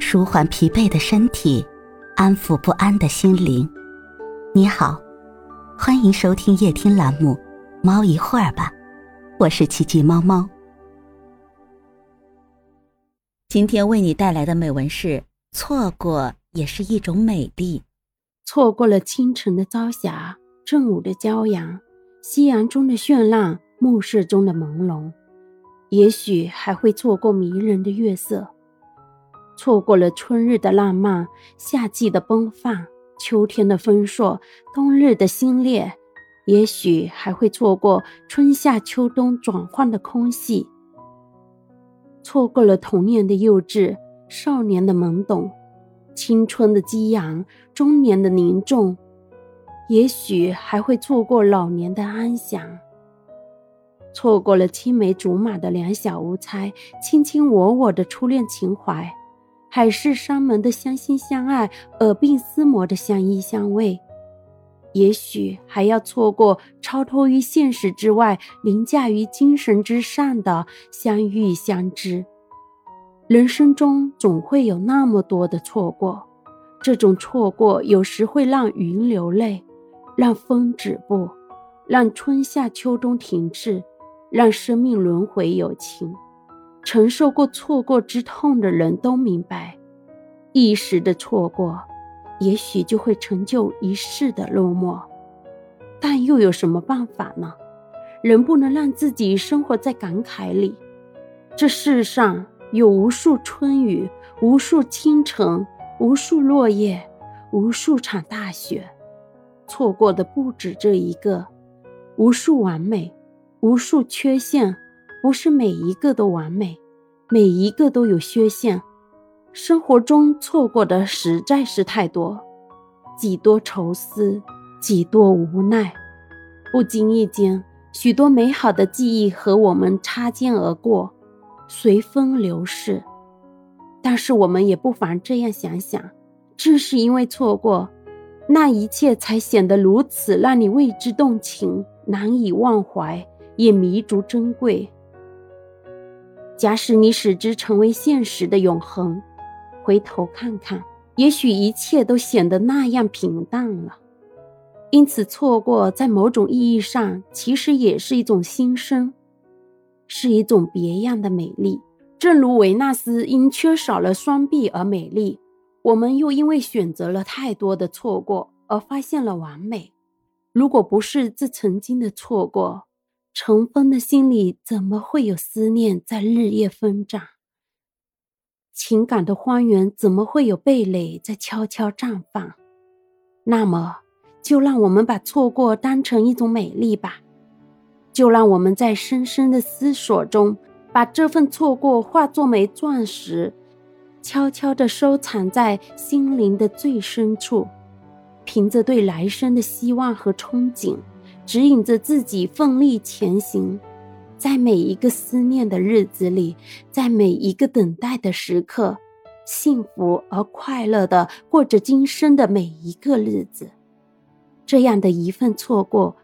舒缓疲惫的身体，安抚不安的心灵。你好，欢迎收听夜听栏目《猫一会儿吧》，我是奇迹猫猫。今天为你带来的美文是：错过也是一种美丽。错过了清晨的朝霞，正午的骄阳，夕阳中的绚烂，暮色中的朦胧，也许还会错过迷人的月色。错过了春日的浪漫，夏季的奔放，秋天的丰硕，冬日的新烈，也许还会错过春夏秋冬转换的空隙。错过了童年的幼稚，少年的懵懂，青春的激昂，中年的凝重，也许还会错过老年的安详。错过了青梅竹马的两小无猜，卿卿我我的初恋情怀。海誓山盟的相亲相爱，耳鬓厮磨的相依相偎，也许还要错过超脱于现实之外、凌驾于精神之上的相遇相知。人生中总会有那么多的错过，这种错过有时会让云流泪，让风止步，让春夏秋冬停滞，让生命轮回有情。承受过错过之痛的人都明白，一时的错过，也许就会成就一世的落寞。但又有什么办法呢？人不能让自己生活在感慨里。这世上有无数春雨，无数清晨，无数落叶，无数场大雪。错过的不止这一个，无数完美，无数缺陷。不是每一个都完美，每一个都有缺陷。生活中错过的实在是太多，几多愁思，几多无奈。不经意间，许多美好的记忆和我们擦肩而过，随风流逝。但是我们也不妨这样想想：正是因为错过，那一切才显得如此让你为之动情，难以忘怀，也弥足珍贵。假使你使之成为现实的永恒，回头看看，也许一切都显得那样平淡了。因此，错过在某种意义上其实也是一种新生，是一种别样的美丽。正如维纳斯因缺少了双臂而美丽，我们又因为选择了太多的错过而发现了完美。如果不是这曾经的错过，尘封的心里怎么会有思念在日夜疯长？情感的荒原怎么会有蓓蕾在悄悄绽放？那么，就让我们把错过当成一种美丽吧。就让我们在深深的思索中，把这份错过化作枚钻石，悄悄地收藏在心灵的最深处，凭着对来生的希望和憧憬。指引着自己奋力前行，在每一个思念的日子里，在每一个等待的时刻，幸福而快乐的过着今生的每一个日子。这样的一份错过，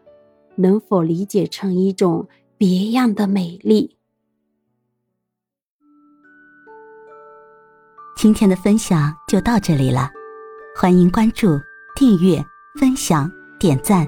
能否理解成一种别样的美丽？今天的分享就到这里了，欢迎关注、订阅、分享、点赞。